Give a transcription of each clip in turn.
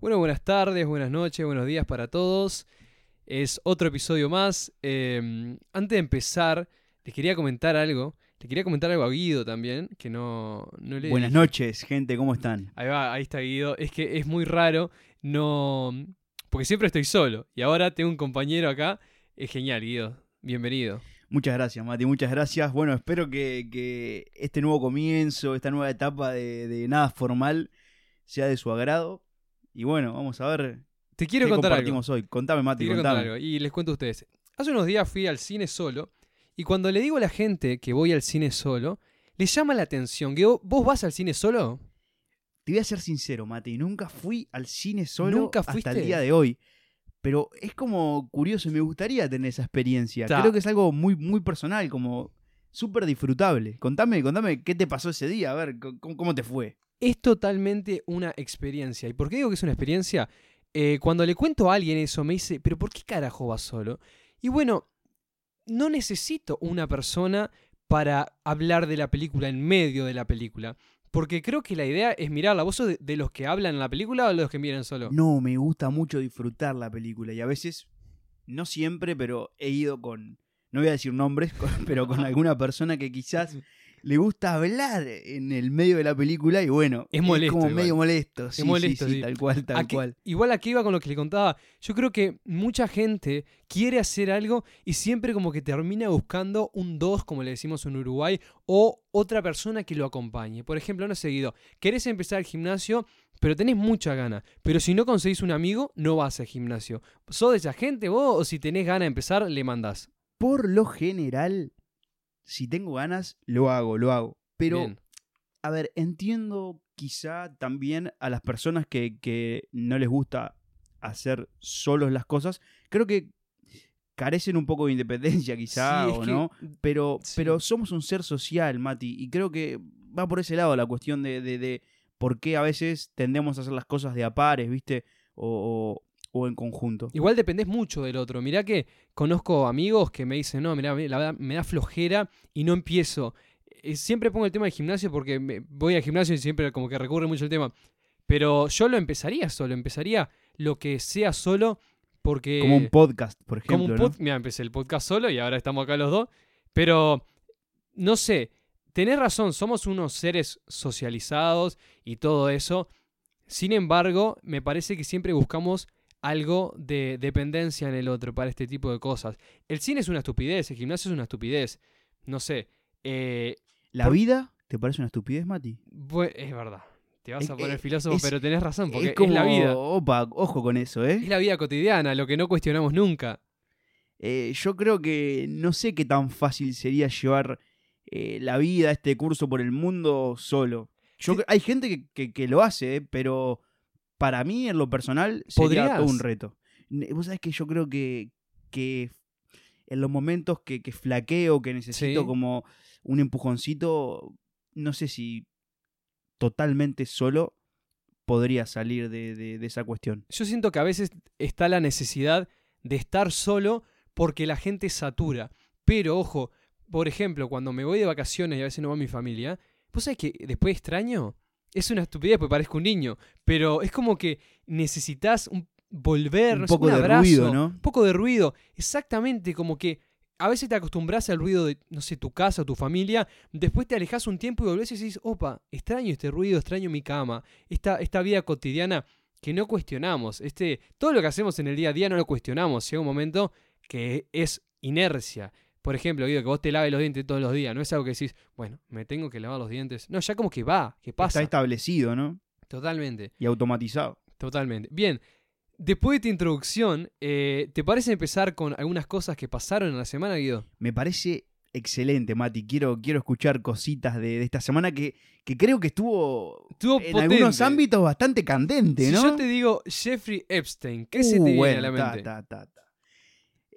Bueno, buenas tardes, buenas noches, buenos días para todos. Es otro episodio más. Em, antes de empezar, les quería comentar algo. Le quería comentar algo a Guido también, que no, no le... Buenas noches, gente, ¿cómo están? Ahí va, ahí está Guido. Es que es muy raro, no... Porque siempre estoy solo. Y ahora tengo un compañero acá. Es genial, Guido. Bienvenido. Muchas gracias, Mati, muchas gracias. Bueno, espero que, que este nuevo comienzo, esta nueva etapa de, de nada formal sea de su agrado. Y bueno, vamos a ver Te quiero qué contar algo. compartimos hoy. Contame, Mati, contame. algo. Y les cuento a ustedes. Hace unos días fui al cine solo. Y cuando le digo a la gente que voy al cine solo, les llama la atención. Guido, ¿vos vas al cine solo? Te voy a ser sincero, Mati, nunca fui al cine solo ¿Nunca hasta el día de hoy. Pero es como curioso y me gustaría tener esa experiencia. Ta. Creo que es algo muy, muy personal, como súper disfrutable. Contame, contame qué te pasó ese día, a ver, cómo, cómo te fue. Es totalmente una experiencia. ¿Y por qué digo que es una experiencia? Eh, cuando le cuento a alguien eso, me dice, ¿pero por qué carajo vas solo? Y bueno, no necesito una persona para hablar de la película en medio de la película. Porque creo que la idea es mirarla. ¿Vos sos de, de los que hablan en la película o de los que miran solo? No, me gusta mucho disfrutar la película y a veces, no siempre, pero he ido con, no voy a decir nombres, pero con alguna persona que quizás le gusta hablar en el medio de la película y bueno, Es molesto como igual. medio molesto. Sí, molesto, sí, sí, sí. tal cual, tal ¿A qué- cual. Igual aquí iba con lo que le contaba. Yo creo que mucha gente quiere hacer algo y siempre como que termina buscando un dos, como le decimos en Uruguay, o otra persona que lo acompañe. Por ejemplo, no seguido, querés empezar el gimnasio, pero tenés mucha gana. Pero si no conseguís un amigo, no vas al gimnasio. ¿Sos de esa gente vos o si tenés ganas de empezar, le mandás? Por lo general, si tengo ganas, lo hago, lo hago. Pero, Bien. a ver, entiendo quizá también a las personas que, que no les gusta hacer solos las cosas. Creo que carecen un poco de independencia quizá Sí, o que- no. Pero, sí. pero somos un ser social, Mati. Y creo que va por ese lado la cuestión de, de, de por qué a veces tendemos a hacer las cosas de a pares, ¿viste? O, o, en conjunto. Igual dependés mucho del otro. Mirá que conozco amigos que me dicen, no, mirá, la verdad me da flojera y no empiezo. Eh, Siempre pongo el tema del gimnasio porque me- voy al gimnasio y siempre como que recurre mucho el tema. Pero yo lo empezaría solo, empezaría lo que sea solo porque... Como un podcast, por como ejemplo. un ¿no? pod- Mira, empecé el podcast solo y ahora estamos acá los dos. Pero, no sé, tenés razón, somos unos seres socializados y todo eso. Sin embargo, me parece que siempre buscamos algo de dependencia en el otro para este tipo de cosas. El cine es una estupidez, el gimnasio es una estupidez. No sé, eh, ¿La por- vida te parece una estupidez, Mati? es verdad. Te vas Es- a poner eh, filósofo, es- pero tenés razón, porque es como, es la vida. Opa, ojo con eso, ¿eh? Es la vida cotidiana, lo que no cuestionamos nunca. Eh, yo creo que no sé qué tan fácil sería llevar eh, la vida, este curso por el mundo solo. Yo, Sí. hay gente que, que- que lo hace, pero para mí, en lo personal, sería todo un reto. Vos sabés que yo creo que, que en los momentos que, que flaqueo, que necesito Sí. como un empujoncito, no sé si totalmente solo podría salir de, de- de esa cuestión. Yo siento que a veces está la necesidad de estar solo porque la gente satura. Pero ojo, por ejemplo, cuando me voy de vacaciones y a veces no va mi familia, ¿vos sabés que después extraño? Es una estupidez porque parezco un niño, pero es como que necesitas un- volver, Un no sé, poco de abrazo, ruido, ¿no? Un poco de ruido, exactamente, como que a veces te acostumbras al ruido de, no sé, tu casa o tu familia, después te alejas un tiempo y volvés y decís, opa, extraño este ruido, extraño mi cama, esta, esta vida cotidiana que no cuestionamos. Este, todo lo que hacemos en el día a día no lo cuestionamos. Llega un momento que es inercia. Por ejemplo, Guido, que vos te laves los dientes todos los días. No es algo que decís, bueno, me tengo que lavar los dientes. No, ya como que va, que pasa. Está establecido, ¿no? Totalmente, Y automatizado. totalmente. Bien, después de esta introducción, eh, ¿te parece empezar con algunas cosas que pasaron en la semana, Guido? Me parece excelente, Mati. Quiero, quiero escuchar cositas de, de esta semana que, que creo que estuvo Estuvo en potente. algunos ámbitos bastante candente, Si ¿no? yo te digo Jeffrey Epstein, ¿qué se te Uh, viene bueno, a la mente? ta, ta, ta.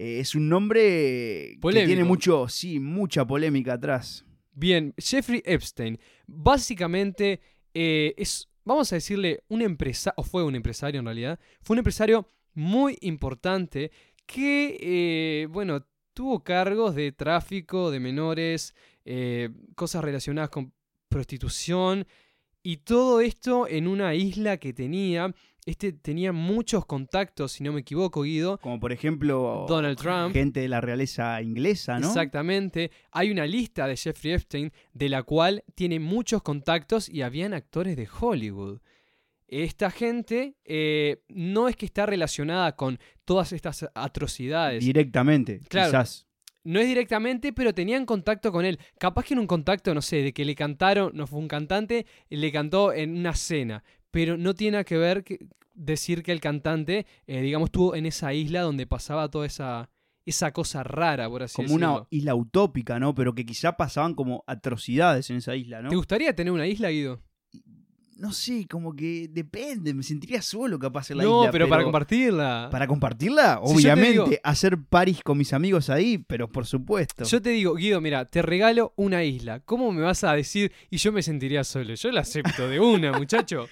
Eh, es un nombre Polémico. que tiene mucho, sí, mucha polémica atrás. Bien, Jeffrey Epstein, básicamente eh, es, vamos a decirle, un empresario, o fue un empresario en realidad, fue un empresario muy importante que, eh, bueno, tuvo cargos de tráfico de menores, eh, cosas relacionadas con prostitución y todo esto en una isla que tenía este tenía muchos contactos, si no me equivoco, Guido. Como por ejemplo Donald Trump. gente de la realeza inglesa, ¿no? Exactamente. Hay una lista de Jeffrey Epstein de la cual tiene muchos contactos y habían actores de Hollywood. Esta gente eh, no es que está relacionada con todas estas atrocidades. Directamente, Claro. quizás. No es directamente, pero tenían contacto con él. Capaz que en un contacto, no sé, de que le cantaron, no fue un cantante, le cantó en una cena. Pero no tiene nada que ver que decir que el cantante, eh, digamos, estuvo en esa isla donde pasaba toda esa, esa cosa rara, por así Como una decirlo. isla utópica, ¿no? Pero que quizá pasaban como atrocidades en esa isla, ¿no? ¿Te gustaría tener una isla, Guido? No sé, como que depende, me sentiría solo capaz en la no, isla. pero, para compartirla. ¿Para compartirla? Si Obviamente, digo- hacer paris con mis amigos ahí, pero por supuesto. Yo te digo, Guido, mira, te regalo una isla. ¿Cómo me vas a decir? Y yo me sentiría solo. Yo la acepto de una, muchacho.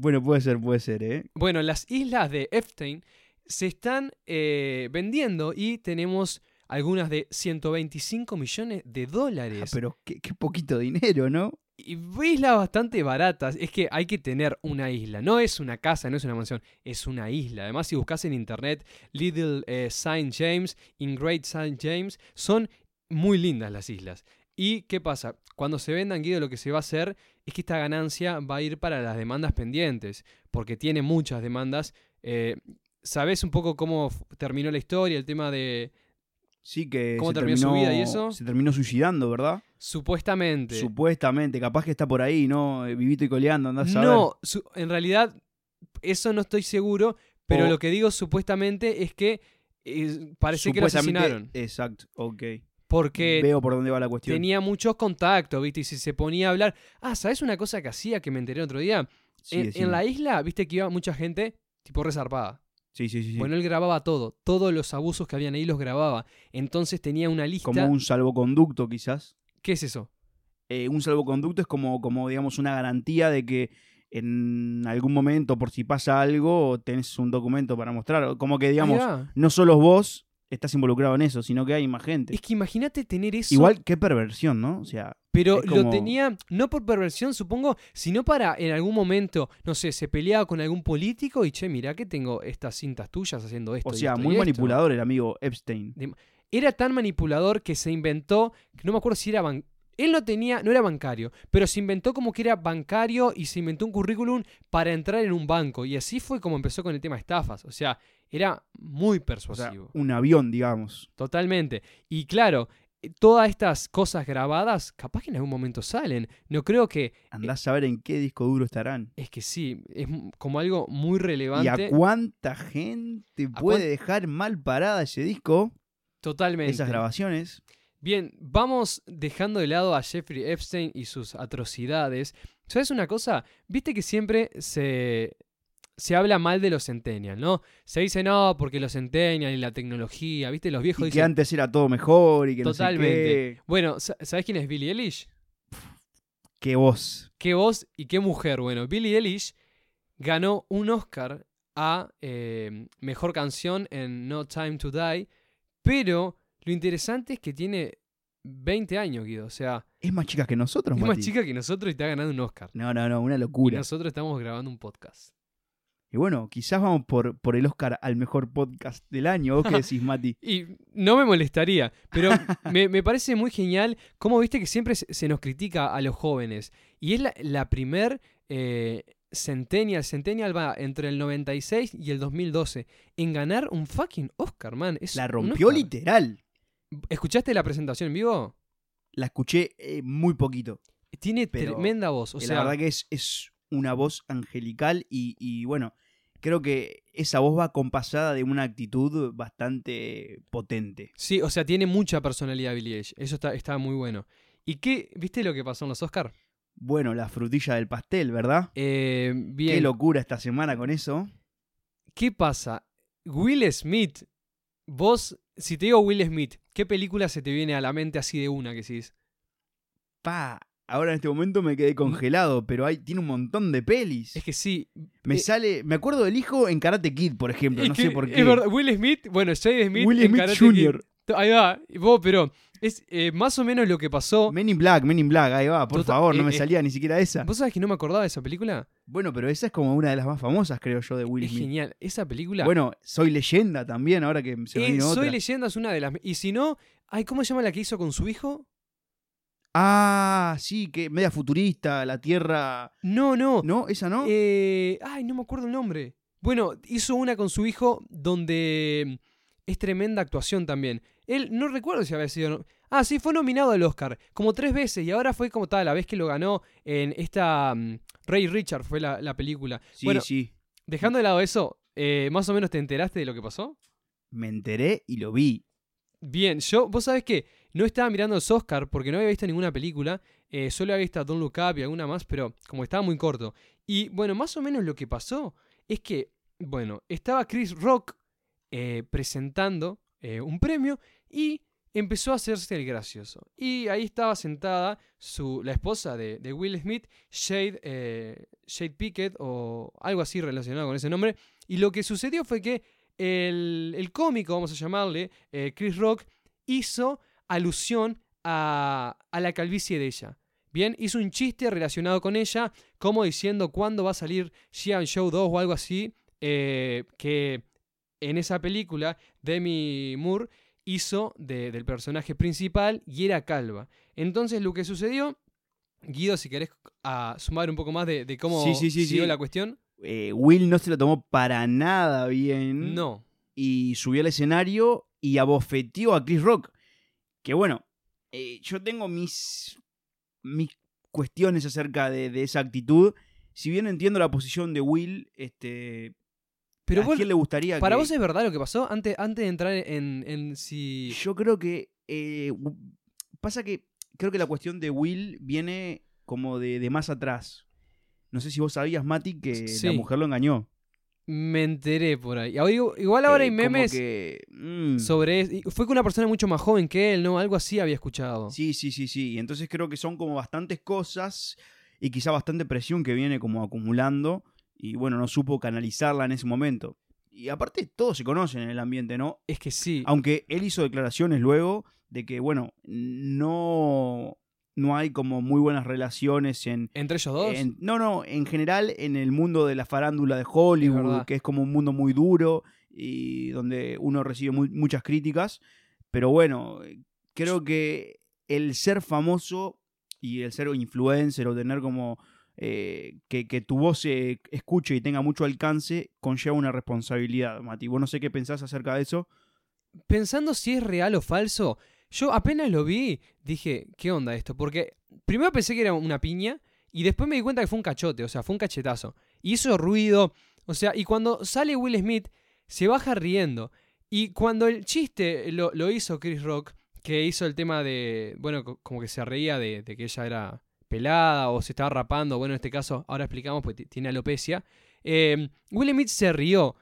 Bueno, puede ser, puede ser, ¿eh? Bueno, las islas de Epstein se están eh, vendiendo y tenemos algunas de 125 millones de Ah, dólares. pero qué, qué poquito dinero, ¿no? Y islas bastante baratas. Es que hay que tener una isla. No es una casa, no es una mansión. Es una isla. Además, si buscas en internet Little eh, St. James, in Great St. James, son muy lindas las islas. ¿Y qué pasa? Cuando se vendan, Guido, lo que se va a hacer es que esta ganancia va a ir para las demandas pendientes. Porque tiene muchas demandas. Eh, ¿Sabés un poco cómo terminó la historia? El tema de. Sí que ¿Cómo se terminó su vida y eso? Se terminó suicidando, ¿verdad? Supuestamente. Supuestamente, capaz que está por ahí, ¿no? Eh, Vivito y coleando, andás a. No, su- en realidad, eso no estoy seguro, pero O- lo que digo supuestamente es que eh, parece que lo asesinaron. Exacto, ok. Porque Veo por dónde va la cuestión. tenía muchos contactos, ¿viste? Y si se ponía a hablar. Ah, ¿sabes una cosa que hacía que me enteré otro día? Sí, en, la isla, viste que iba mucha gente, tipo resarpada. sí, sí, sí. Bueno, él grababa todo. Todos los abusos que habían ahí los grababa. Entonces tenía una lista. Como un salvoconducto, quizás. ¿Qué es eso? Eh, un salvoconducto es como, como, digamos, una garantía de que en algún momento, por si pasa algo, tenés un documento para mostrar. Como que, digamos, no solo vos estás involucrado en eso, sino que hay más gente. Es que imagínate tener eso. Igual, qué perversión, ¿no? O sea, Pero lo tenía no por perversión, supongo, sino para en algún momento, no sé, se peleaba con algún político y che, mirá que tengo estas cintas tuyas haciendo esto. o sea, esto muy esto". manipulador el amigo Epstein. Era tan manipulador que se inventó, no me acuerdo si era ban- él no tenía, no era bancario, pero se inventó como que era bancario y se inventó un currículum para entrar en un banco. Y así fue como empezó con el tema de estafas. O sea, era muy O sea, persuasivo. un avión, digamos. Totalmente. Y claro, eh, todas estas cosas grabadas, capaz que en algún momento salen. No creo que Andás a ver en qué disco duro estarán. Es que sí, es como algo muy ¿Y relevante. a cuánta gente ¿A puede cuán- dejar mal parada ese disco? Totalmente. Esas grabaciones. Bien, vamos dejando de lado a Jeffrey Epstein y sus atrocidades. ¿Sabes una cosa? Viste que siempre se, se habla mal de los centennials, ¿no? Se dice no, porque los centennials y la tecnología, ¿viste? Los viejos Y que antes era todo mejor y que no sé Totalmente. qué. Bueno, sa- ¿sabes quién es Billie Eilish? Que vos. ¿Qué voz y qué mujer? Bueno, Billie Eilish ganó un Oscar a eh, Mejor Canción en No Time to Die, pero lo interesante es que tiene 20 años, Guido. O sea, Es más chica que nosotros, es más chica que nosotros y está ganando un Oscar. No, no, no, una Y locura. nosotros estamos grabando un podcast. Y bueno, quizás vamos por, por el Oscar al mejor podcast del año. ¿Vos qué decís, Mati? Y no me molestaría, pero me, me parece muy genial cómo viste que siempre se, nos critica a los jóvenes. Y es la, la primer eh, Centennial, Centennial va entre el 96 y el 2012 en ganar un fucking Oscar, man. Es La rompió literal. ¿Escuchaste la presentación en vivo? La escuché eh, muy poquito. Tiene Pero, tremenda voz. O Eh, sea, la verdad que es, es una voz angelical y, y, bueno, creo que esa voz va compasada de una actitud bastante potente. sí, o sea, tiene mucha personalidad Billie Eilish. Eso está, está muy bueno. ¿Y qué? ¿Viste lo que pasó en los Oscar? Bueno, la frutilla del pastel, ¿verdad? Eh, bien. Qué locura esta semana con eso. ¿Qué pasa? Will Smith. Vos, si te digo Will Smith, ¿qué película se te viene a la mente así de una que decís? Pa, ahora en este momento me quedé congelado, pero hay, tiene un montón de pelis. Es que sí. me eh, sale, me acuerdo del hijo en Karate Kid, por ejemplo, no que sé por qué. Es verdad, Will Smith, bueno, Jade Smith, Will en Smith Karate Jr.. Kid. Ahí va, vos, pero es eh, más o menos lo que pasó. Men in Black, Men in Black, ahí va, por Total- favor, no eh, me eh, salía ni siquiera esa. ¿Vos sabés que no me acordaba de esa película? Bueno, pero esa es como una de las más famosas, creo yo, de Will es Smith. genial. Esa película. Bueno, Soy Leyenda también, ahora que se me eh, vino otra. Soy Leyenda es una de las. Y si no, ay, ¿cómo se llama la que hizo con su hijo? Ah, sí, que media futurista, la Tierra... No, no. ¿No? ¿Esa no? Eh, ay, no me acuerdo el nombre. Bueno, hizo una con su hijo donde es tremenda actuación también. Él, no recuerdo si había sido... Ah, sí, fue nominado al Oscar como tres veces y ahora fue como tal, la vez que lo ganó en esta... mm, Ray Richard fue la, la película. sí, bueno, sí. dejando de lado eso, eh, ¿más o menos te enteraste de lo que pasó? Me enteré y lo vi. Bien, yo, vos sabés que no estaba mirando los Oscar porque no había visto ninguna película, eh, solo había visto Don't Look Up y alguna más, pero como estaba muy corto. Y bueno, más o menos lo que pasó es que, bueno, estaba Chris Rock eh, presentando eh, un premio y empezó a hacerse el gracioso. Y ahí estaba sentada su, la esposa de, de Will Smith, Shade, eh, Pickett o algo así relacionado con ese nombre. Y lo que sucedió fue que el, el cómico, vamos a llamarle, eh, Chris Rock, hizo alusión a, a la calvicie de ella. Bien, hizo un chiste relacionado con ella, como diciendo cuándo va a salir G.I. Show 2 o algo así, que en esa película Demi Moore hizo de- del personaje principal y era calva. Entonces lo que sucedió, Guido, si querés a sumar un poco más de, de cómo Sí, sí, sí, siguió sí. la cuestión. Eh, Will no se lo tomó para nada bien. No. y subió al escenario y abofeteó a Chris Rock. Que bueno, eh, yo tengo mis, mis cuestiones acerca de, de esa actitud. Si bien entiendo la posición de Will, este, Pero ¿a vos- quién le gustaría ¿Para que- vos es verdad lo que pasó? Antes, antes de entrar en, en si... Yo creo que eh, pasa que creo que la cuestión de Will viene como de, de más atrás. No sé si vos sabías, Mati, que Sí. la mujer lo engañó. Me enteré por ahí. Igual ahora Eh, hay memes que, mm, sobre... Fue con una persona mucho más joven que él, ¿no? Algo así había escuchado. Sí, sí, sí, sí. Y entonces creo que son como bastantes cosas y quizá bastante presión que viene como acumulando y bueno, no supo canalizarla en ese momento. Y aparte todos se conocen en el ambiente, ¿no? Es que sí. Aunque él hizo declaraciones luego de que, bueno, no, no hay como muy buenas relaciones en, ¿Entre ellos dos? en- no, no, en general en el mundo de la farándula de Hollywood, que es como un mundo muy duro y donde uno recibe muy- muchas críticas. Pero bueno, creo que el ser famoso y el ser influencer o tener como eh, que, que tu voz se escuche y tenga mucho alcance conlleva una responsabilidad, Mati. Vos no sé qué pensás acerca de eso. Pensando si es real o falso, yo apenas lo vi, dije, ¿qué onda esto? Porque primero pensé que era una piña y después me di cuenta que fue un cachote, o sea, fue un cachetazo. Hizo ruido, o sea, y cuando sale Will Smith, se baja riendo. Y cuando el chiste lo, hizo Chris Rock, que hizo el tema de, bueno, co- como que se reía de que ella era pelada o se estaba rapando, bueno, en este caso, ahora explicamos, porque tiene alopecia, eh, Will Smith se rió.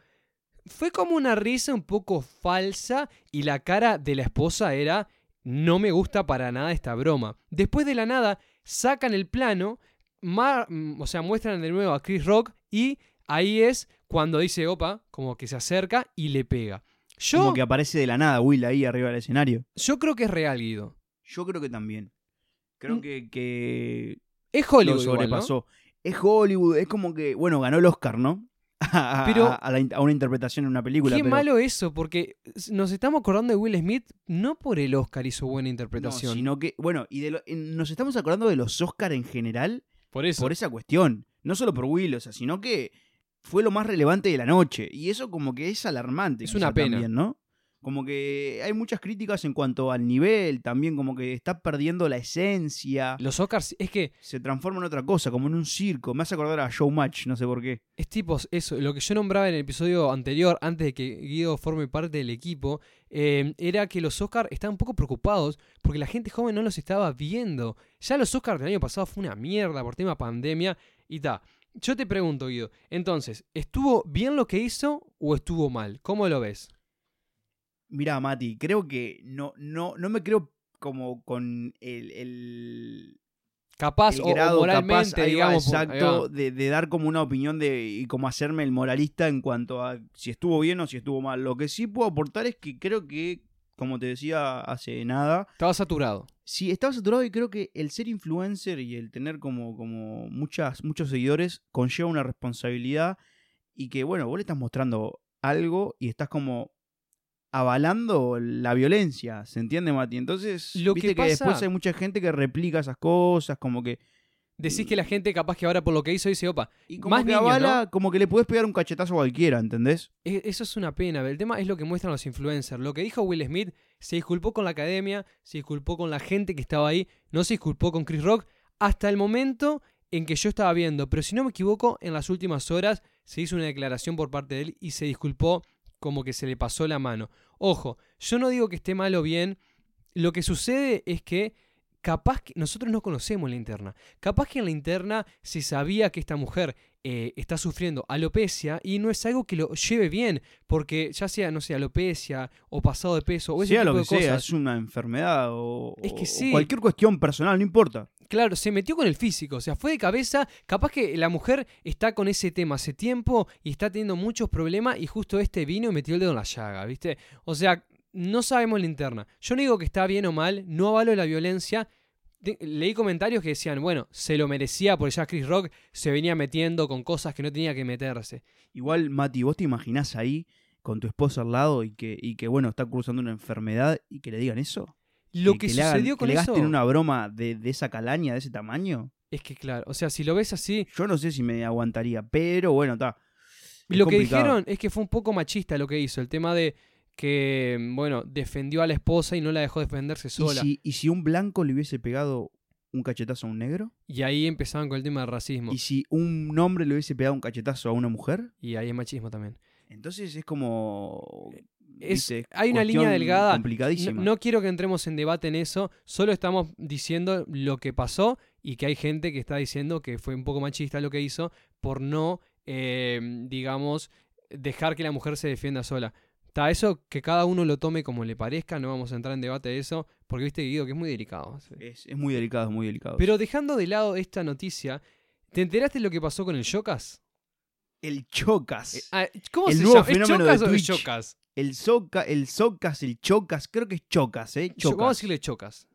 Fue como una risa un poco falsa y la cara de la esposa era no me gusta para nada esta broma. Después de la nada sacan el plano, o sea, muestran de nuevo a Chris Rock y ahí es cuando dice opa, como que se acerca y le pega. Yo, Como que aparece de la nada Will ahí arriba del escenario. yo creo que es real, Guido. Yo creo que también. Creo Mm. que, que Es lo Hollywood. igual, ¿no? sobrepasó. Es Hollywood, es como que, bueno, ganó el Oscar, ¿no? A, Pero- a- a la in- a una interpretación en una película. Qué pero- malo eso, porque nos estamos acordando de Will Smith no por el Oscar hizo buena No, interpretación. sino que, bueno, y de lo- nos estamos acordando de los Oscar en general por eso. por esa cuestión. No solo por Will, o sea, sino que fue lo más relevante de la noche. Y eso como que es alarmante. Es una pena. También, ¿no? Como que hay muchas críticas en cuanto al nivel, también como que está perdiendo la esencia. Los Oscars, es que Se transforma en otra cosa, como en un circo. Me hace acordar a Showmatch, no sé por qué. Es tipo eso, lo que yo nombraba en el episodio anterior, antes de que Guido forme parte del equipo, eh, era que los Oscars estaban un poco preocupados porque la gente joven no los estaba viendo. Ya los Oscars del año pasado fue una mierda por tema pandemia y ta. Yo te pregunto, Guido, entonces, ¿estuvo bien lo que hizo o estuvo mal? ¿Cómo lo ves? Mirá, Mati, creo que no, no, no me creo como con el, el, Capaz el o- moralmente, capaz, digamos. exacto, de dar como una opinión de y como hacerme el moralista en cuanto a si estuvo bien o si estuvo mal. Lo que sí puedo aportar es que creo que como te decía hace nada, Estaba saturado. sí, estaba saturado y creo que el ser influencer y el tener como, como muchas, muchos seguidores conlleva una responsabilidad y que, bueno, vos le estás mostrando algo y estás como avalando la violencia, ¿se entiende, Mati? Entonces, Lo viste que que, después hay mucha gente que replica esas cosas, como que... Decís que la gente capaz que ahora por lo que hizo dice, opa, Y como Más que niños, avala, como que le puedes pegar un cachetazo a cualquiera, ¿entendés? E- Eso es una pena. El tema es lo que muestran los influencers. Lo que dijo Will Smith, se disculpó con la academia, se disculpó con la gente que estaba ahí, no se disculpó con Chris Rock hasta el momento en que yo estaba viendo. Pero si no me equivoco, en las últimas horas se hizo una declaración por parte de él y se disculpó como que se le pasó la mano. Ojo, yo no digo que esté mal o bien. Lo que sucede es que capaz que nosotros no conocemos la interna. Capaz que en la interna se sabía que esta mujer eh, está sufriendo alopecia y no es algo que lo lleve bien, porque ya sea, no sé, alopecia o pasado de peso o ese sea tipo lo de que sea, cosas. es una enfermedad o, Es que o sí. cualquier cuestión personal, no importa. Claro, se metió con el físico, o sea, fue de cabeza. Capaz que la mujer está con ese tema hace tiempo y está teniendo muchos problemas y justo este vino y metió el dedo en la llaga, ¿viste? O sea, no sabemos la interna. Yo no digo que está bien o mal, no avalo la violencia. Leí comentarios que decían, bueno, se lo merecía porque ya Chris Rock se venía metiendo con cosas que no tenía que meterse. Igual, Mati, ¿vos te imaginás ahí con tu esposa al lado y que, y que bueno, está cruzando una enfermedad y que le digan eso? Lo que, le hagan- sucedió que con le eso gasten una broma de, de esa calaña, de ese tamaño. es que, claro, o sea, si lo ves así, Yo no sé si me aguantaría, pero bueno, está. Es Lo que dijeron es que fue un poco machista lo que hizo. El tema de que, bueno, defendió a la esposa y no la dejó defenderse ¿Y sola. si, ¿Y si un blanco le hubiese pegado un cachetazo a un negro? Y ahí empezaban con el tema del racismo. ¿Y si un hombre le hubiese pegado un cachetazo a una mujer? Y ahí es machismo también. Entonces es como... Es- hay una línea delgada. No, Complicadísima. no quiero que entremos en debate en eso. Solo estamos diciendo lo que pasó y que hay gente que está diciendo que fue un poco machista lo que hizo por no, eh, digamos, dejar que la mujer se defienda sola. Está eso que cada uno lo tome como le parezca. No vamos a entrar en debate de eso. Porque viste, Guido, que es muy delicado. Sí. Es, es muy delicado, es muy delicado. Pero dejando de lado esta noticia, ¿te enteraste de lo que pasó con el Chocas? el chocas. Eh, ah, ¿Cómo El se nuevo llama? ¿Es fenómeno Chocas de o es. Chocas? El soca, el socas, el chocas, creo que es chocas, ¿eh? Chocas. Vamos a decirle Chocas.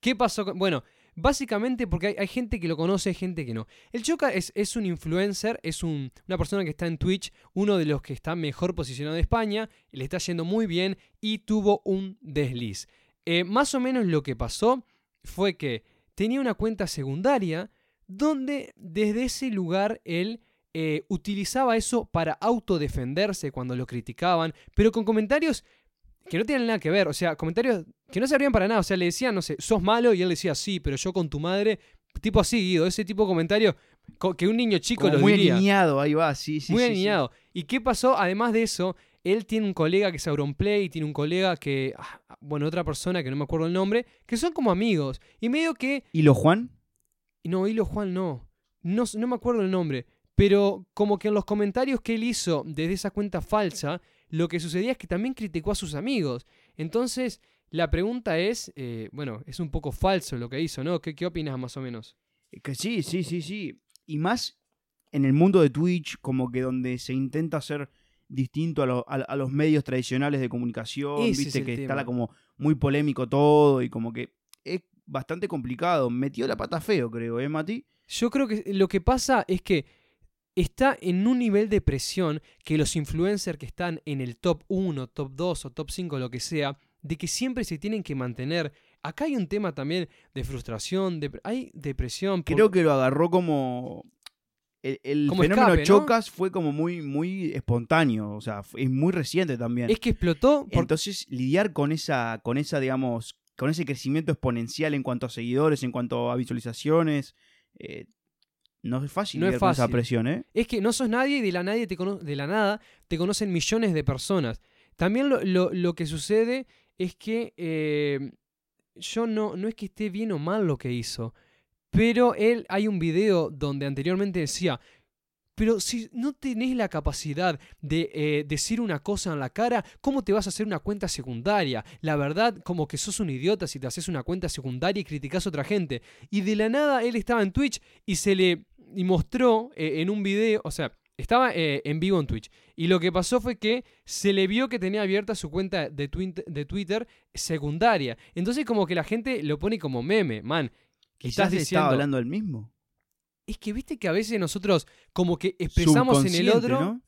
¿Qué pasó con.? Bueno, básicamente porque hay, hay gente que lo conoce, hay gente que no. El Choca es, es un influencer, es un- una persona que está en Twitch, uno de los que está mejor posicionado de España, le está yendo muy bien y tuvo un desliz. Eh, más o menos lo que pasó fue que tenía una cuenta secundaria donde desde ese lugar él eh, utilizaba eso para autodefenderse cuando lo criticaban, pero con comentarios que no tenían nada que ver, o sea, comentarios que no servían para nada, o sea, le decían, no sé, sos malo y él decía, sí, pero yo con tu madre, tipo así, Guido, ese tipo de comentarios co- que un niño chico lo muy diría. aniñado, ahí va, sí, sí. muy sí, sí. aniñado. ¿Y qué pasó? Además de eso, él tiene un colega que es Auronplay, tiene un colega que, ah, bueno, otra persona que no me acuerdo el nombre, que son como amigos. Y medio que ¿Y lo Juan? no, Hilo Juan no. no. No me acuerdo el nombre. Pero como que en los comentarios que él hizo desde esa cuenta falsa, lo que sucedía es que también criticó a sus amigos. Entonces, la pregunta es, eh, bueno, es un poco falso lo que hizo, ¿no? ¿Qué, qué opinas más o menos? Eh, Que sí, sí, sí, sí. Y más en el mundo de Twitch, como que donde se intenta ser distinto a, lo- a- a los medios tradicionales de comunicación, Ese viste que tema. como muy polémico todo y como que es bastante complicado. Metió la pata feo, creo, ¿eh, Mati? Yo creo que lo que pasa es que está en un nivel de presión que los influencers que están en el top 1, top 2 o top 5, lo que sea, de que siempre se tienen que mantener. Acá hay un tema también de frustración, de, hay depresión. por- Creo que lo agarró como... El, el Como fenómeno escape, ¿no? Chocas fue como muy, muy espontáneo, o sea, es muy reciente también. Es que explotó por- Entonces, lidiar con esa, con esa, digamos, con ese crecimiento exponencial en cuanto a seguidores, en cuanto a visualizaciones, eh, no es fácil No es esa presión, ¿eh? Es que no sos nadie y de la, nadie te cono- de la nada te conocen millones de personas. También lo, lo- lo que sucede es que eh, yo no, no es que esté bien o mal lo que hizo, pero él hay un video donde anteriormente decía, pero si no tenés la capacidad de eh, decir una cosa en la cara, ¿cómo te vas a hacer una cuenta secundaria? La verdad, como que sos un idiota si te haces una cuenta secundaria y criticas a otra gente. Y de la nada él estaba en Twitch y se le y mostró eh, en un video, o sea, Estaba eh, en vivo en Twitch. Y lo que pasó fue que se le vio que tenía abierta su cuenta de, Twitter secundaria. Entonces como que la gente lo pone como meme, man. Quizás Estás diciendo... estaba hablando del mismo. Es que viste que a veces nosotros como que expresamos en el otro... ¿no?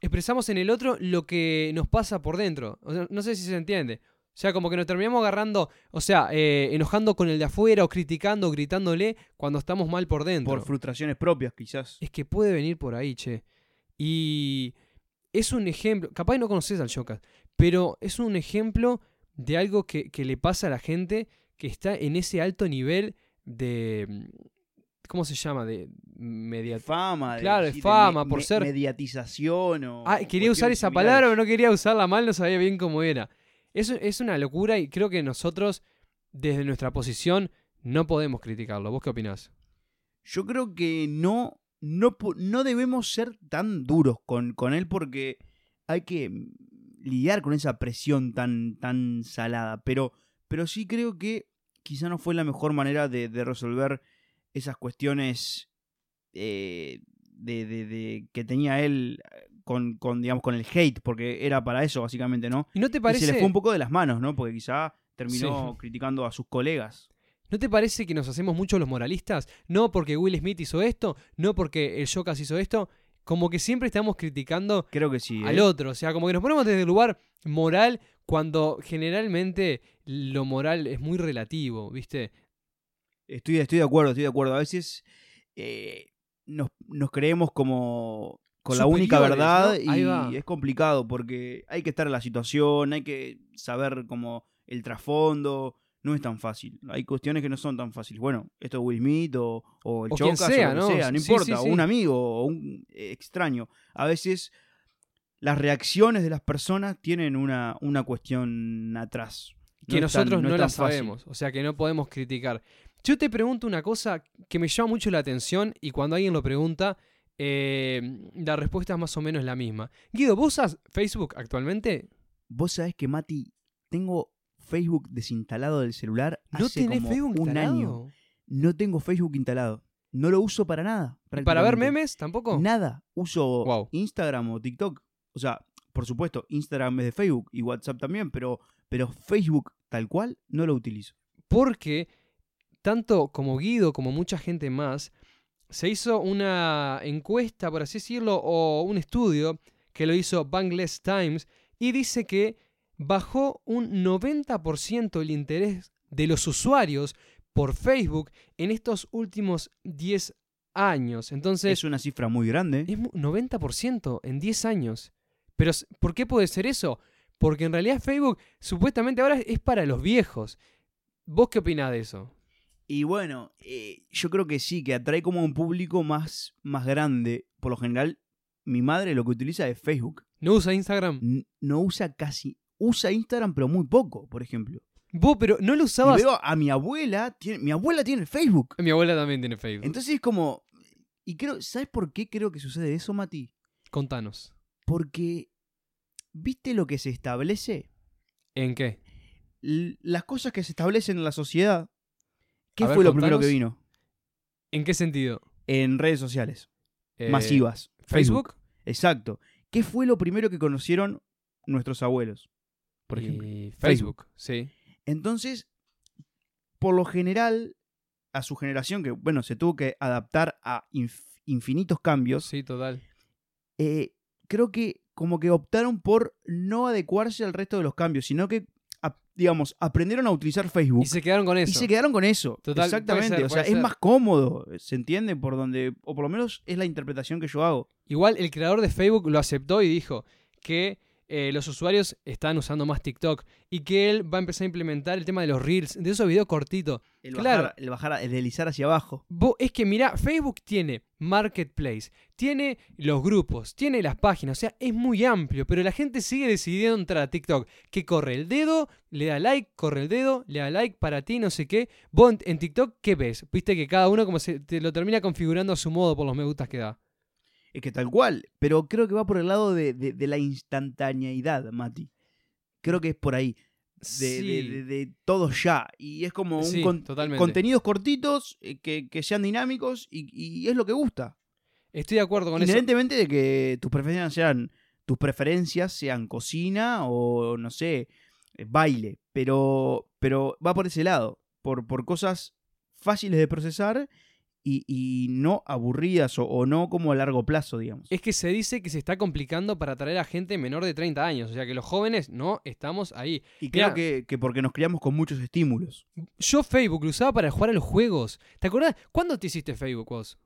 expresamos en el otro lo que nos pasa por dentro. O sea, no sé si se entiende. O sea, como que nos terminamos agarrando, o sea, eh, enojando con el de afuera o criticando o gritándole cuando estamos mal por dentro. Por frustraciones propias, quizás. es que puede venir por ahí, che. Y es un ejemplo, capaz no conoces al Shokas, pero es un ejemplo de algo que, que le pasa a la gente que está en ese alto nivel de... ¿Cómo se llama? De. Fama. de- Claro, de sí, fama, me- por me- ser- Mediatización o. Ah, quería usar esa similares. palabra, pero no quería usarla mal, no sabía bien cómo era. Eso es una locura y creo que nosotros, desde nuestra posición, no podemos criticarlo. ¿Vos qué opinás? Yo creo que no, no, no debemos ser tan duros con, con él porque hay que lidiar con esa presión tan, tan salada. Pero, pero sí creo que quizá no fue la mejor manera de, resolver esas cuestiones eh, de, de- que tenía él con, con, digamos, con el hate, porque era para eso básicamente, ¿no? ¿Y no te Y parece, se le fue un poco de las manos, ¿no? Porque quizá terminó Sí. criticando a sus colegas. ¿no te parece que nos hacemos mucho los moralistas? No porque Will Smith hizo esto, no porque el Jokas hizo esto. Como que siempre estamos criticando Creo que sí. al ¿eh? otro. O sea, como que nos ponemos desde el lugar moral cuando generalmente lo moral es muy relativo, ¿viste? Estoy, estoy de acuerdo, estoy de acuerdo. A veces eh, nos, nos creemos como con la única verdad y es complicado porque hay que estar en la situación, hay que saber como el trasfondo. No es tan fácil. Hay cuestiones que no son tan fáciles. Bueno, esto es Will Smith o, o el O quien sea, o lo ¿no? sea, no Sí, importa. sí, O un amigo o un extraño. A veces las reacciones de las personas tienen una, una cuestión atrás. No que tan- nosotros no, la fácil. sabemos, o sea que no podemos criticar. Yo te pregunto una cosa que me llama mucho la atención y cuando alguien lo pregunta, eh, la respuesta es más o menos la misma. Guido, ¿vos usas Facebook actualmente? Vos sabés que, Mati, tengo Facebook desinstalado del celular ¿No hace tenés como Facebook un instalado? año. No tengo Facebook instalado. No lo uso para nada. ¿Y ¿Para ver memes tampoco? Nada. Uso Wow. Instagram o TikTok. O sea, por supuesto, Instagram es de Facebook y WhatsApp también, pero, pero Facebook tal cual no lo utilizo. Porque tanto como Guido como mucha gente más, se hizo una encuesta, por así decirlo, o un estudio que lo hizo Bangladesh Times y dice que bajó un 90% el interés de los usuarios por Facebook en estos últimos 10 años. Entonces, Es una cifra muy grande. es mu- 90% en 10 años. Pero, ¿por qué puede ser eso? Porque en realidad Facebook supuestamente ahora es para los viejos. ¿Vos qué opinás de eso? Y bueno, eh, yo creo que sí, que atrae como a un público más, más grande. Por lo general, mi madre lo que utiliza es Facebook. ¿No usa Instagram? N- no usa casi. Usa Instagram, pero muy poco, por ejemplo. Vos, pero no lo Y usabas. veo a mi abuela, tiene, mi abuela tiene Facebook. Mi abuela también tiene Facebook. Entonces es como. Y creo, ¿sabes por qué creo que sucede eso, Mati? Contanos. Porque. ¿Viste lo que se establece? ¿En qué? L- las cosas que se establecen en la sociedad. ¿Qué ver, fue lo primero que vino? ¿En qué sentido? En redes sociales. Eh, masivas. ¿Facebook? Exacto. ¿Qué fue lo primero que conocieron nuestros abuelos? Por ejemplo. Y Facebook, sí. Entonces, por lo general, a su generación, que bueno, se tuvo que adaptar a inf- infinitos cambios, Sí, total. eh, creo que como que optaron por no adecuarse al resto de los cambios, sino que, digamos, aprendieron a utilizar Facebook Y se quedaron con eso. y se quedaron con eso. Total, Exactamente. ser, o sea, es ser. más cómodo, ¿se entiende? Por donde, o por lo menos es la interpretación que yo hago. Igual el creador de Facebook lo aceptó y dijo que eh, los usuarios están usando más TikTok y que él va a empezar a implementar el tema de los reels, de esos videos cortitos. El Claro. bajar, el bajar, el deslizar hacia abajo. Vos- es que mira, Facebook tiene marketplace, tiene los grupos, tiene las páginas, o sea, es muy amplio, pero la gente sigue decidiendo entrar a TikTok, que corre el dedo, le da like, corre el dedo, le da like para ti, no sé qué. Vos en, en TikTok, ¿qué ves? Viste que cada uno como se te lo termina configurando a su modo por los me gustas que da. Es que tal cual. Pero creo que va por el lado de, de- de la instantaneidad, Mati. Creo que es por ahí. De, de- Sí. de- de todo ya. Y es como un Sí, con- contenidos cortitos eh, que, que sean dinámicos y, y es lo que gusta. Estoy de acuerdo con eso. Independientemente de que tus preferencias sean, tus preferencias sean cocina o, no sé, eh, baile. Pero, pero va por ese lado. Por, por cosas fáciles de procesar y, y no aburridas o, o no como a largo plazo, digamos. Es que se dice que se está complicando para atraer a gente menor de 30 años. O sea que los jóvenes no estamos ahí. Y creo que porque nos criamos con muchos estímulos. Yo Facebook lo usaba para jugar a los juegos. ¿Te acordás? ¿Cuándo te hiciste Facebook vos?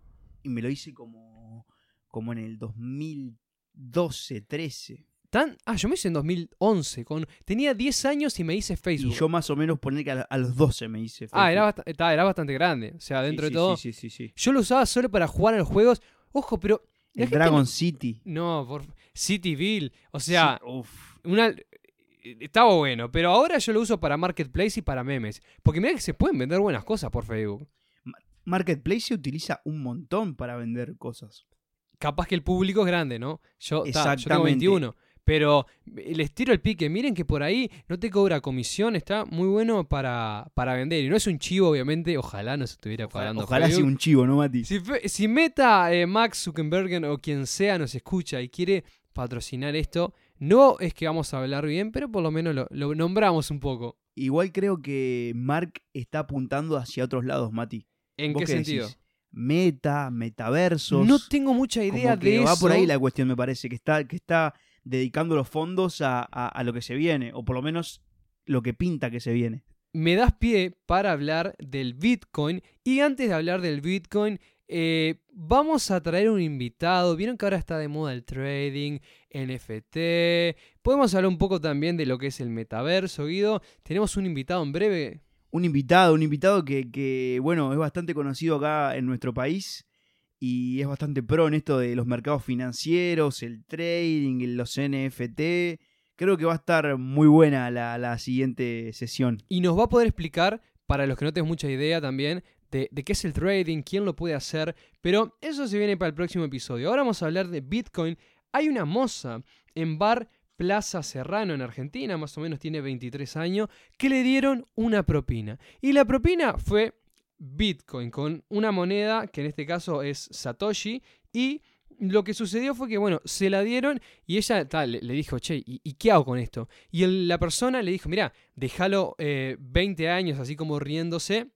Y me lo hice como, como en el 2012, 13. ¿Tan? Ah, yo me hice en 2011. Con... Tenía 10 años y me hice Y Facebook. yo más o menos poner que a, a los 12 me hice. Ah, era, Facebook. bast- está, era bastante grande. O sea, dentro sí, de todo. Sí, sí, sí. sí. Yo lo usaba solo para jugar a los juegos. Ojo, pero. El Dragon no- City. No, por Cityville. O sea, Sí, uf. una. Estaba bueno, pero ahora yo lo uso para Marketplace y para memes. Porque mira que se pueden vender buenas cosas por Facebook. Marketplace se utiliza un montón para vender cosas. Capaz que el público es grande, ¿no? Yo, ta, yo tengo Exactamente. 21. Pero les tiro el pique. Miren que por ahí no te cobra comisión. Está muy bueno para, para vender. Y no es un chivo, obviamente. Ojalá no se estuviera Ojalá, pagando. ojalá sea un chivo, ¿no, Mati? Si, Meta, eh, Max Zuckerberg o quien sea nos escucha y quiere patrocinar esto, no es que vamos a hablar bien, pero por lo menos lo, lo nombramos un poco. Igual creo que Mark está apuntando hacia otros lados, Mati. ¿En ¿Vos qué decís? sentido? Meta, metaversos. No tengo mucha como idea que de va eso. por ahí la cuestión, me parece, que está, que está dedicando los fondos a, a- a lo que se viene, o por lo menos lo que pinta que se viene. Me das pie para hablar del Bitcoin. Y antes de hablar del Bitcoin, eh, vamos a traer un invitado. Vieron que ahora está de moda el trading, NFT. Podemos hablar un poco también de lo que es el metaverso, Guido. Tenemos un invitado en breve. Un invitado, un invitado que, que, bueno, es bastante conocido acá en nuestro país y es bastante pro en esto de los mercados financieros, el trading, los NFT. Creo que va a estar muy buena la, la siguiente sesión. Y nos va a poder explicar, para los que no tengan mucha idea también, de, de qué es el trading, quién lo puede hacer. Pero eso se viene para el próximo episodio. Ahora vamos a hablar de Bitcoin. Hay una moza en Bar Plaza Serrano en Argentina, más o menos tiene 23 años, que le dieron una propina. Y la propina fue Bitcoin, con una moneda que en este caso es Satoshi. Y lo que sucedió fue que, bueno, se la dieron y ella le, dijo, che, ¿y, qué hago con esto? Y la persona le dijo, mira, déjalo eh, 20 años así como riéndose.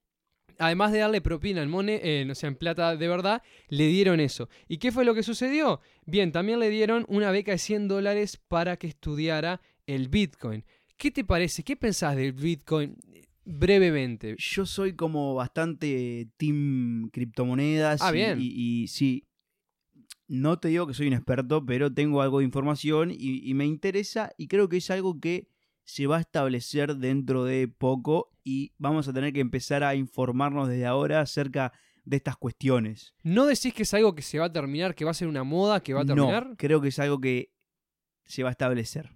Además de darle propina en mone, eh, no sé, en plata de verdad, le dieron eso. ¿Y qué fue lo que sucedió? Bien, también le dieron una beca de 100 dólares para que estudiara el Bitcoin. ¿Qué te parece? ¿Qué pensás del Bitcoin? Brevemente. Yo soy como bastante team criptomonedas. Ah, y- bien. Y, y sí, no te digo que soy un experto, pero tengo algo de información y, y me interesa y creo que es algo que se va a establecer dentro de poco y vamos a tener que empezar a informarnos desde ahora acerca de estas cuestiones. ¿No decís que es algo que se va a terminar, que va a ser una moda, que va a terminar? No, creo que es algo que se va a establecer.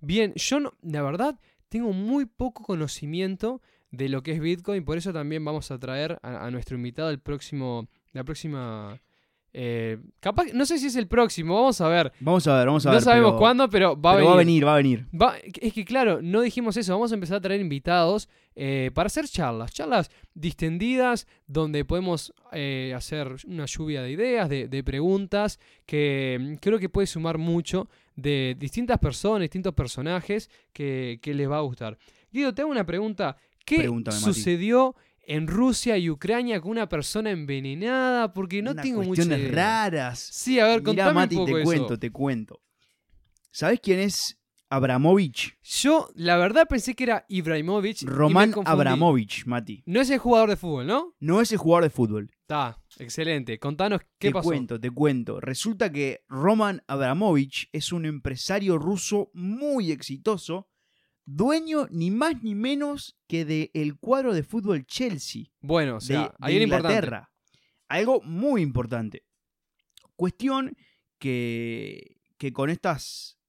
Bien, yo no- la verdad tengo muy poco conocimiento de lo que es Bitcoin, por eso también vamos a traer a, a nuestro invitado el próximo, la próxima, eh, capaz, no sé si es el próximo, vamos a ver, Vamos a ver, vamos a no ver. sabemos pero- cuándo, pero va a venir. va a venir, va a venir. Va- es que claro, no dijimos eso, vamos a empezar a traer invitados eh, para hacer charlas, charlas distendidas, donde podemos eh, hacer una lluvia de ideas, de, de preguntas, que mm, creo que puede sumar mucho de distintas personas, distintos personajes que, que les va a gustar. Guido, te hago una pregunta. ¿Qué Pregúntame, Mati. sucedió en Rusia y Ucrania con una persona envenenada? Porque no Unas tengo mucha cuestiones idea. raras. Sí, a ver, Mirá, contame Mati, un poco te eso. cuento, te cuento. ¿Sabés quién es Abramovich? Yo, la verdad, pensé que era Ibrahimovic. y me Román confundí. Abramovich, Mati. No es el jugador de fútbol, ¿no? No es el jugador de fútbol. Está, excelente. Contanos qué te pasó. cuento, te cuento. Resulta que Roman Abramovich es un empresario ruso muy exitoso, dueño ni más ni menos que del cuadro de fútbol Chelsea. Bueno, o sea, de, ahí de era importante. Inglaterra. Algo muy importante. Cuestión que, que con estas.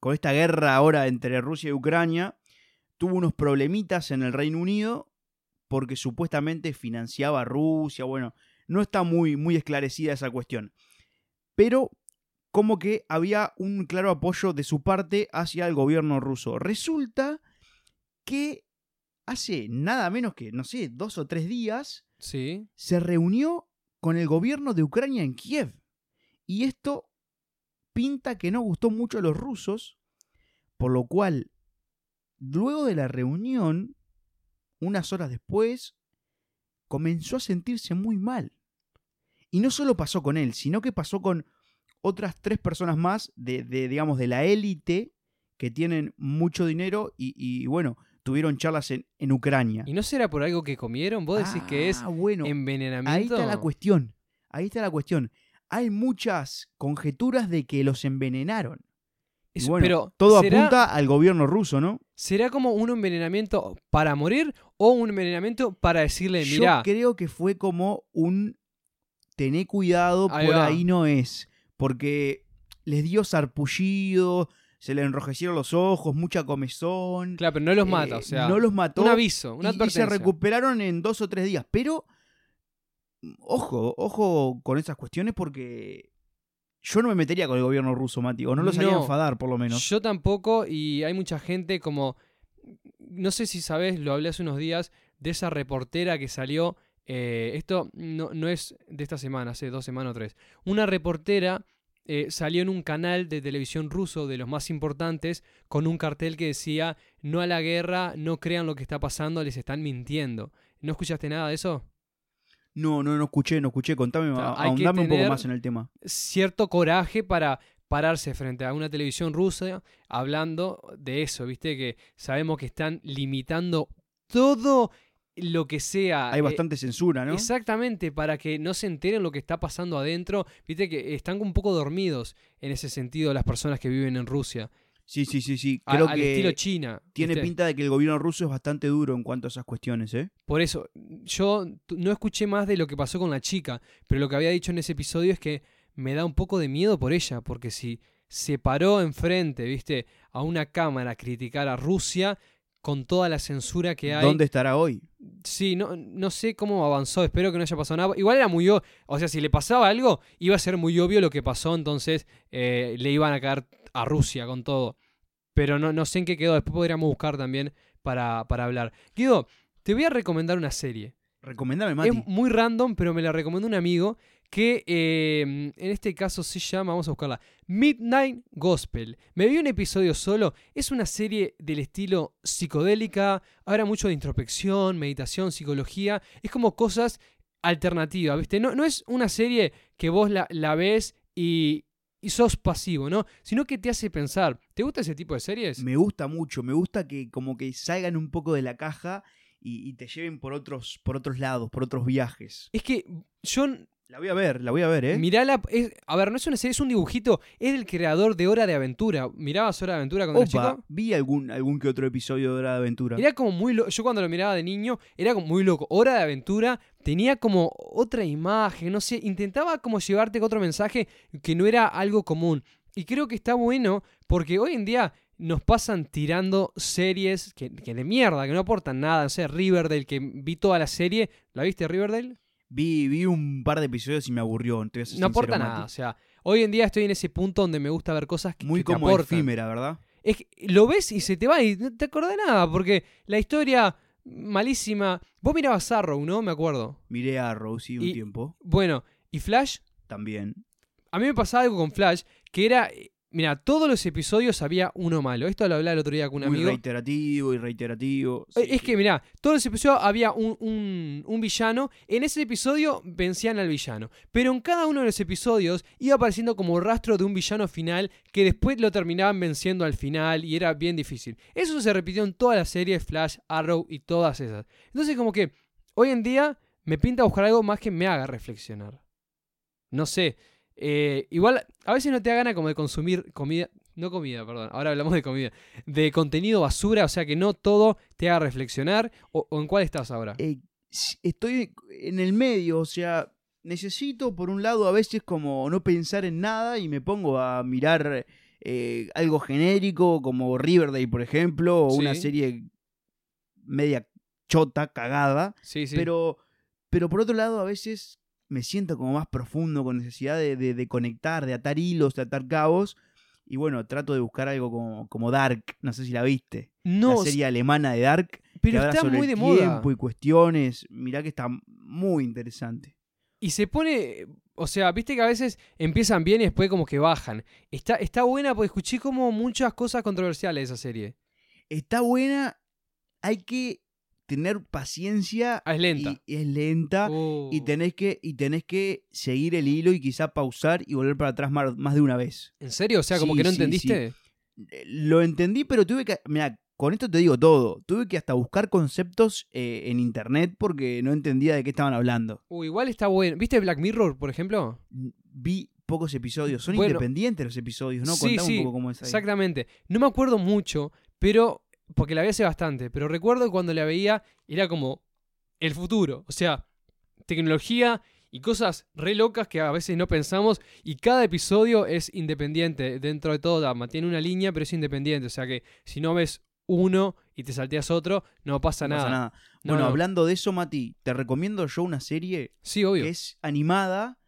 Con esta guerra ahora entre Rusia y Ucrania, tuvo unos problemitas en el Reino Unido porque supuestamente financiaba a Rusia. Bueno, no está muy, muy esclarecida esa cuestión. Pero como que había un claro apoyo de su parte hacia el gobierno ruso. Resulta que hace nada menos que, no sé, dos o tres días, Sí. se reunió con el gobierno de Ucrania en Kiev. Y esto pinta que no gustó mucho a los rusos, por lo cual, luego de la reunión, unas horas después, comenzó a sentirse muy mal. Y no solo pasó con él, sino que pasó con otras tres personas más de, de digamos, de la élite que tienen mucho dinero y, y, bueno, tuvieron charlas en, en, Ucrania. ¿Y no será por algo que comieron? ¿Vos decís que es Ah, bueno, envenenamiento? Ahí está la cuestión. Ahí está la cuestión. Hay muchas conjeturas de que los envenenaron. Y Eso- bueno, pero todo ¿será, apunta al gobierno ruso, ¿no? ¿será como un envenenamiento para morir o un envenenamiento para decirle, mirá, Yo creo que fue como un tené cuidado, Ahí por va. ahí no es. Porque les dio sarpullido, se le enrojecieron los ojos, mucha comezón. claro, pero no los mata, eh, o sea, no los mató. un aviso, una y- y, se recuperaron en dos o tres días. Pero, ojo, ojo con esas cuestiones porque yo no me metería con el gobierno ruso, Mati, o no los haría No, enfadar, por lo menos. Yo tampoco, y hay mucha gente como. No sé si sabes, lo hablé hace unos días, de esa reportera que salió. eh, esto no, no es de esta semana, hace dos semanas o tres. Una reportera eh, salió en un canal de televisión ruso de los más importantes con un cartel que decía: No a la guerra, no crean lo que está pasando, les están mintiendo. ¿No escuchaste nada de eso? No, no, no escuché, no escuché. Contame, sea, ahondame un poco más en el tema. cierto coraje para pararse frente a una televisión rusa hablando de eso, ¿viste? Que sabemos que están limitando todo lo que sea. Hay eh, bastante censura, ¿no? Exactamente, para que no se enteren lo que está pasando adentro. Viste que están un poco dormidos en ese sentido las personas que viven en Rusia. Sí, sí, sí, sí. A- Creo al que estilo China. tiene ¿viste? pinta de que el gobierno ruso es bastante duro en cuanto a esas cuestiones, ¿eh? Por eso, yo no escuché más de lo que pasó con la chica, pero lo que había dicho en ese episodio es que me da un poco de miedo por ella, porque si se paró enfrente, viste, a una cámara a criticar a Rusia con toda la censura que hay. ¿Dónde estará hoy? Sí, no, no sé cómo avanzó, espero que no haya pasado nada. Igual era muy obvio, o sea, si le pasaba algo, iba a ser muy obvio lo que pasó, entonces eh, le iban a caer a Rusia con todo. Pero no, no sé en qué quedó, después podríamos buscar también para, para hablar. Guido, te voy a recomendar una serie. Recomendame, Mati. Es muy random, pero me la recomendó un amigo que eh, en este caso se llama, vamos a buscarla, Midnight Gospel. Me vi un episodio solo, es una serie del estilo psicodélica, habla mucho de introspección, meditación, psicología, es como cosas alternativas, ¿viste? No, no es una serie que vos la, la ves y, y sos pasivo, ¿no? Sino que te hace pensar. ¿Te gusta ese tipo de series? Me gusta mucho, me gusta que como que salgan un poco de la caja y, y te lleven por otros, por otros lados, por otros viajes. Es que yo La voy a ver, la voy a ver, ¿eh? Mirala, es- a ver, no es una serie, es un dibujito, es el creador de Hora de Aventura. ¿Mirabas Hora de Aventura cuando Opa, chico? vi algún, algún que otro episodio de Hora de Aventura. Era como muy loco, yo cuando lo miraba de niño, era como muy loco. Hora de Aventura tenía como otra imagen, no sé, intentaba como llevarte otro mensaje que no era algo común. Y creo que está bueno porque hoy en día nos pasan tirando series que, que de mierda, que no aportan nada. No sé, Riverdale, que vi toda la serie. ¿La viste Riverdale? Vi, vi un par de episodios y me aburrió. No sincero, aporta Mati. nada. O sea, hoy en día estoy en ese punto donde me gusta ver cosas que, Muy que te como aportan. efímera, ¿verdad? Es que lo ves y se te va y no te acordás de nada, porque la historia malísima. Vos mirabas Arrow, ¿no? Me acuerdo. Miré a Rosie un Y- tiempo Bueno, y Flash, también. a mí me pasaba algo con Flash, que era. Mira, todos los episodios había uno malo. Esto lo hablaba el otro día con un Muy amigo. reiterativo y reiterativo. Eh, sí, es sí. que, mira, todos los episodios había un, un- un villano. En ese episodio vencían al villano. Pero en cada uno de los episodios iba apareciendo como rastro de un villano final que después lo terminaban venciendo al final y era bien difícil. Eso se repitió en todas las series, Flash, Arrow y todas esas. Entonces, como que hoy en día me pinta buscar algo más que me haga reflexionar. No sé. Eh, igual, a veces no te da gana como de consumir comida. No comida, perdón. Ahora hablamos de comida. De contenido basura, o sea que no todo te haga reflexionar. ¿O, o en cuál estás ahora? Eh, estoy en el medio, o sea, necesito por un lado a veces como no pensar en nada y me pongo a mirar eh, algo genérico como Riverdale, por ejemplo, o una serie media chota, cagada, Sí, sí. pero, pero por otro lado a veces me siento como más profundo, con necesidad de, de- de conectar, de atar hilos, de atar cabos. Y bueno, trato de buscar algo como, como Dark, no sé si la viste. no, la serie alemana de Dark, pero que está sobre muy de el moda. tiempo y cuestiones. Mirá que está muy interesante. Y se pone. O sea, viste que a veces empiezan bien y después como que bajan. Está, está buena porque escuché como muchas cosas controversiales de esa serie. Está buena, hay que tener paciencia. Ah, es lenta. Y, es lenta. Y Uh, tenés, que, y tenés que seguir el hilo y quizá pausar y volver para atrás más, más de una vez. ¿En serio? O sea, como Sí, que no sí, entendiste. Eh, Lo entendí, pero tuve que. Mira, con esto te digo todo. Tuve que hasta buscar conceptos eh, en internet porque no entendía de qué estaban hablando. Uh, igual está bueno. ¿Viste Black Mirror, por ejemplo? Vi pocos episodios. Son Bueno. independientes los episodios, ¿no? Sí, Contame sí, un poco cómo es ahí. Exactamente. No me acuerdo mucho, pero. Porque la vi hace bastante. Pero recuerdo cuando la veía era como el futuro. O sea, tecnología y cosas re locas que a veces no pensamos. Y cada episodio es independiente. Dentro de todo, mantiene una línea, pero es independiente. O sea que si no ves uno y te salteas otro, no pasa, No nada. pasa nada. No, bueno, no. hablando de eso, Mati, te recomiendo yo una serie Sí, obvio. que es animada.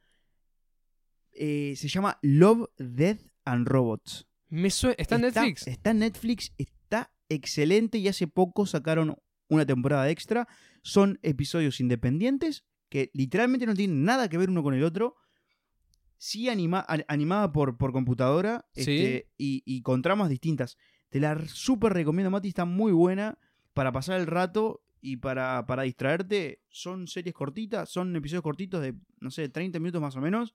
eh, se llama Love, Death and Robots. Me ¿Está en Netflix? Está en Netflix, excelente y hace poco sacaron una temporada extra. Son episodios independientes que literalmente no tienen nada que ver uno con el otro. Sí anima- animada por, por computadora Sí. este, y, y con tramas distintas. Te la súper recomiendo, Mati, está muy buena para pasar el rato y para, para distraerte. Son series cortitas, son episodios cortitos de, no sé, 30 minutos más o menos.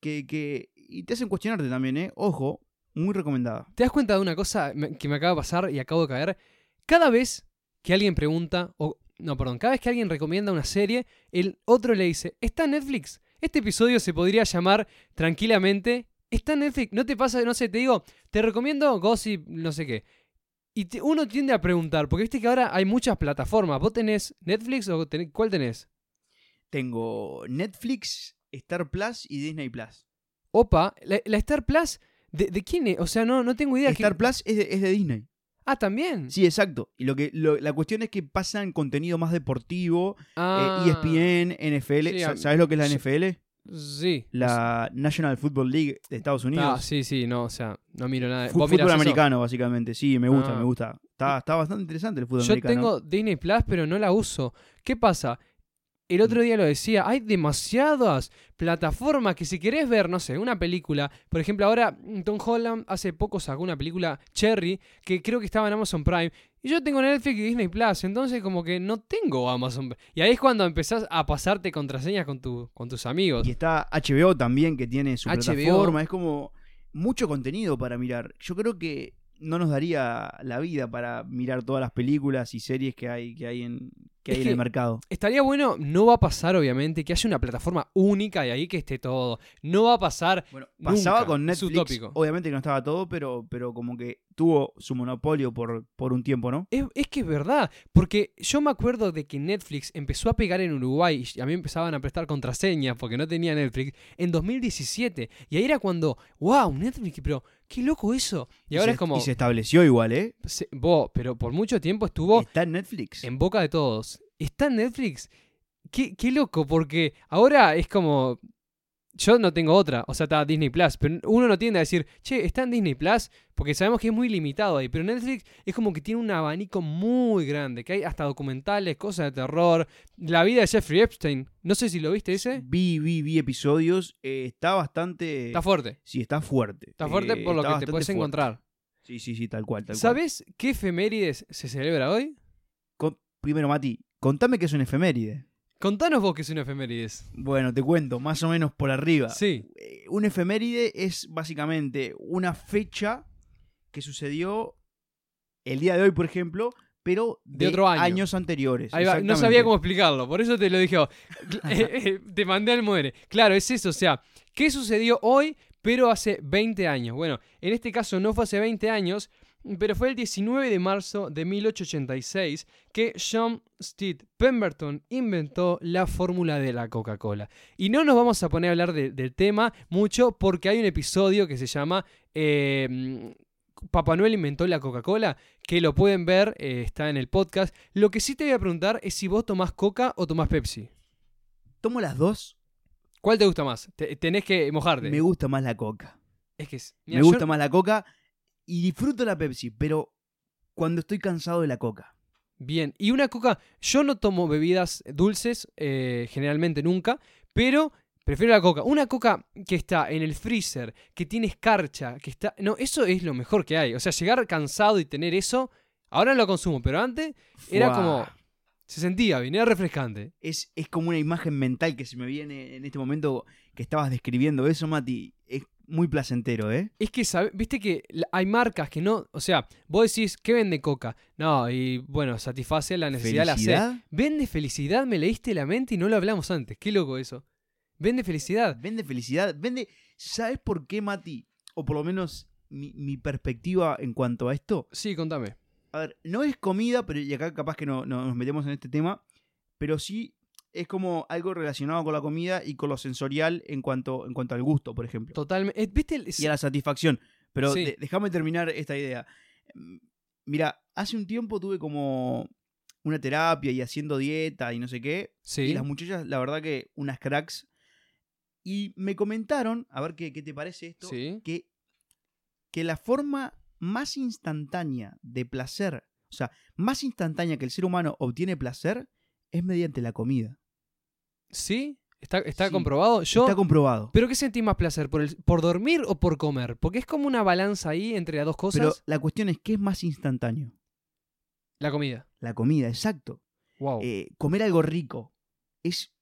Que, que, y te hacen cuestionarte también, ¿eh? Ojo, muy recomendada. ¿Te das cuenta de una cosa que me acaba de pasar y acabo de caer? Cada vez que alguien pregunta, o no, perdón, cada vez que alguien recomienda una serie, el otro le dice, está en Netflix. Este episodio se podría llamar tranquilamente, está en Netflix. No te pasa, no sé, te digo, te recomiendo Gossip, no sé qué. Y te- uno tiende a preguntar, porque viste que ahora hay muchas plataformas. ¿Vos tenés Netflix o tenés- cuál tenés? Tengo Netflix, Star Plus y Disney Plus. Opa, la, la Star Plus, ¿de, de quién es? O sea, no, no tengo idea. Star ¿Qué- Plus es de, es de Disney. Ah, también. Sí, exacto. Y lo que lo- la cuestión es que pasan contenido más deportivo, eh, Ah, ESPN, NFL. Sí, Sa- a- ¿Sabes lo que es la. NFL? Sí. La National Football League de Estados Unidos. Ah, sí, sí, no, o sea, no miro nada. ¿Vos fútbol eso? americano, básicamente. Sí, me gusta, Ah. me gusta. Está, está bastante interesante el fútbol Yo americano. tengo Disney Plus, pero no la uso. ¿Qué pasa? El otro día lo decía, hay demasiadas plataformas que si querés ver, no sé, una película, por ejemplo, ahora mm, Tom Holland hace poco sacó una película Cherry, que creo que estaba en Amazon Prime, y yo tengo Netflix y Disney Plus, entonces como que no tengo Amazon. Y ahí es cuando empezás a pasarte contraseñas con, tu, con tus amigos. Y está HBO también, que tiene su HBO. plataforma. Es como mucho contenido para mirar. Yo creo que no nos daría la vida para mirar todas las películas y series que hay, que hay en, que Es hay en el mercado. Estaría bueno, no va a pasar obviamente que haya una plataforma única y ahí que esté todo. No va a pasar Bueno, pasaba nunca, con es Netflix. utópico. Obviamente que no estaba todo, pero, pero como que tuvo su monopolio por, por un tiempo, ¿no? Es, es que es verdad, porque yo me acuerdo de que Netflix empezó a pegar en Uruguay y a mí empezaban a prestar contraseñas porque no tenía Netflix en 2017. Y ahí era cuando, wow, Netflix, pero qué loco eso. Y, ahora se, es como, Y se estableció igual, ¿eh? se- vos, pero por mucho tiempo estuvo Está en Netflix. en boca de todos. ¿Está en Netflix? Qué, qué loco, porque ahora es como. Yo no tengo otra, o sea, está Disney Plus, pero uno no tiende a decir, che, está en Disney Plus, porque sabemos que es muy limitado ahí, pero Netflix es como que tiene un abanico muy grande, que hay hasta documentales, cosas de terror, la vida de Jeffrey Epstein, no sé si lo viste ese, Vi, vi, vi episodios. eh, está bastante. está fuerte, sí, está fuerte. está fuerte Eh, por lo que te puedes fuerte. encontrar. Sí, sí, sí, tal cual. Tal cual. ¿Sabes qué efemérides se celebra hoy? Con- primero, Mati, contame que es una efeméride. Contanos vos qué es una efemérides. Bueno, te cuento, más o menos por arriba. Sí, Eh, una efeméride es básicamente una fecha que sucedió el día de hoy, por ejemplo, pero De otro año. años anteriores. Ahí va, no sabía cómo explicarlo, por eso te lo dije. eh, eh, te mandé al muere. Claro, es eso, o sea, ¿qué sucedió hoy, pero hace 20 años? Bueno, en este caso no fue hace 20 años, pero fue el 19 de marzo de 1886 que John Steed Pemberton inventó la fórmula de la Coca-Cola. Y no nos vamos a poner a hablar de- del tema mucho porque hay un episodio que se llama... eh, Papá Noel inventó la Coca-Cola, que lo pueden ver, eh, está en el podcast. Lo que sí te voy a preguntar es si vos tomás Coca o tomás Pepsi. Tomo las dos, ¿Cuál te gusta más? Te- tenés que mojarte. me gusta más la coca. es que Me gusta yo- más la coca y disfruto la Pepsi, pero cuando estoy cansado de la coca. Bien, y una Coca, yo no tomo bebidas dulces, eh, generalmente nunca, Pero prefiero la coca. Una coca que está en el freezer, que tiene escarcha, que está... No, eso es lo mejor que hay. O sea, llegar cansado y tener eso, ahora lo consumo, pero antes era como... Se sentía bien, era refrescante. Es, es como una imagen mental que se me viene en este momento que estabas describiendo eso, Mati. Es muy placentero, ¿eh? Es que, viste que hay marcas que no... O sea, vos decís, ¿qué vende coca? No, y bueno, satisface la necesidad de la sed. Felicidad. Vende felicidad, me leíste la mente y no lo hablamos antes. Qué loco eso. Vende felicidad. Vende felicidad. Vende. ¿Sabes por qué, Mati? O por lo menos mi, mi perspectiva en cuanto a esto. Sí, contame. A ver, no es comida, pero y acá capaz que no, no nos metemos en este tema. Pero sí es como algo relacionado con la comida y con lo sensorial en cuanto, en cuanto al gusto, por ejemplo. Totalmente. eh, ¿Viste? el- y a la satisfacción. Pero Sí. de- déjame terminar esta idea. Mm, Mira, hace un tiempo tuve como una terapia y haciendo dieta y no sé qué. Sí. Y las muchachas, la verdad que unas cracks. Y me comentaron, a ver qué, qué te parece esto, Sí. que, que la forma más instantánea de placer, o sea, más instantánea que el ser humano obtiene placer, es mediante la comida. ¿Sí? ¿Está, está Sí. comprobado? Yo... Está comprobado. ¿Pero qué sentís más placer? ¿Por, el- ¿Por dormir o por comer? Porque es como una balanza ahí entre las dos cosas. Pero la cuestión es, ¿qué es más instantáneo? La comida. La comida, exacto. Wow. Eh, comer algo rico es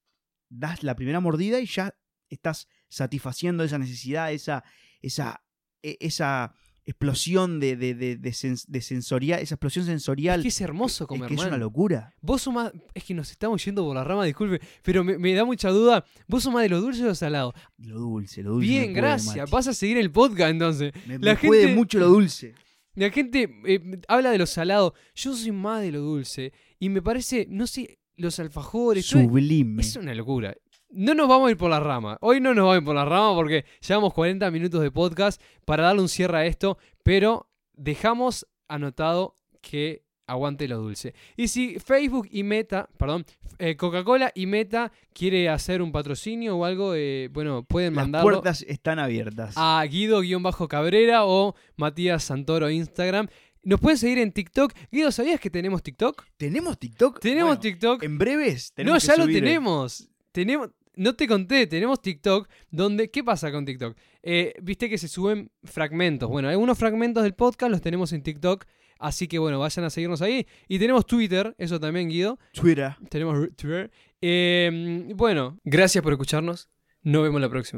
das la primera mordida y ya estás satisfaciendo esa necesidad, esa, esa, e- esa explosión de, de, de, de sens- de sensorial, esa explosión sensorial. es que es hermoso es comer, que es una locura. Vos sos más... Es que nos estamos yendo por la rama, disculpe. Pero me, me da mucha duda. ¿Vos sos más de lo dulce o salado? Lo dulce, lo dulce. Bien, gracias. Vas a seguir el podcast entonces. Me, la me puede gente- mucho lo dulce. La gente eh, habla de lo salado. Yo soy más de lo dulce. Y me parece, no sé, los alfajores. todo- Sublime. Es una locura. No nos vamos a ir por la rama. Hoy no nos vamos a ir por la rama porque llevamos 40 minutos de podcast para darle un cierre a esto, pero dejamos anotado que aguante lo dulce. Y si Facebook y Meta, perdón, eh, Coca-Cola y Meta quiere hacer un patrocinio o algo, eh, bueno, pueden Las mandarlo puertas están abiertas. a Guido-Cabrera o Matías Santoro Instagram. Nos pueden seguir en TikTok. Guido, ¿sabías que tenemos TikTok? ¿Tenemos TikTok? Tenemos Bueno, TikTok. En breves tenemos No, que ya lo subir el- tenemos. Tenemos. No te conté, tenemos TikTok donde... ¿Qué pasa con TikTok? Eh, Viste que se suben fragmentos. Bueno, algunos fragmentos del podcast los tenemos en TikTok. Así que bueno, vayan a seguirnos ahí. Y tenemos Twitter, eso también, Guido. Twitter. Tenemos Twitter. Eh, bueno, gracias por escucharnos. Nos vemos la próxima.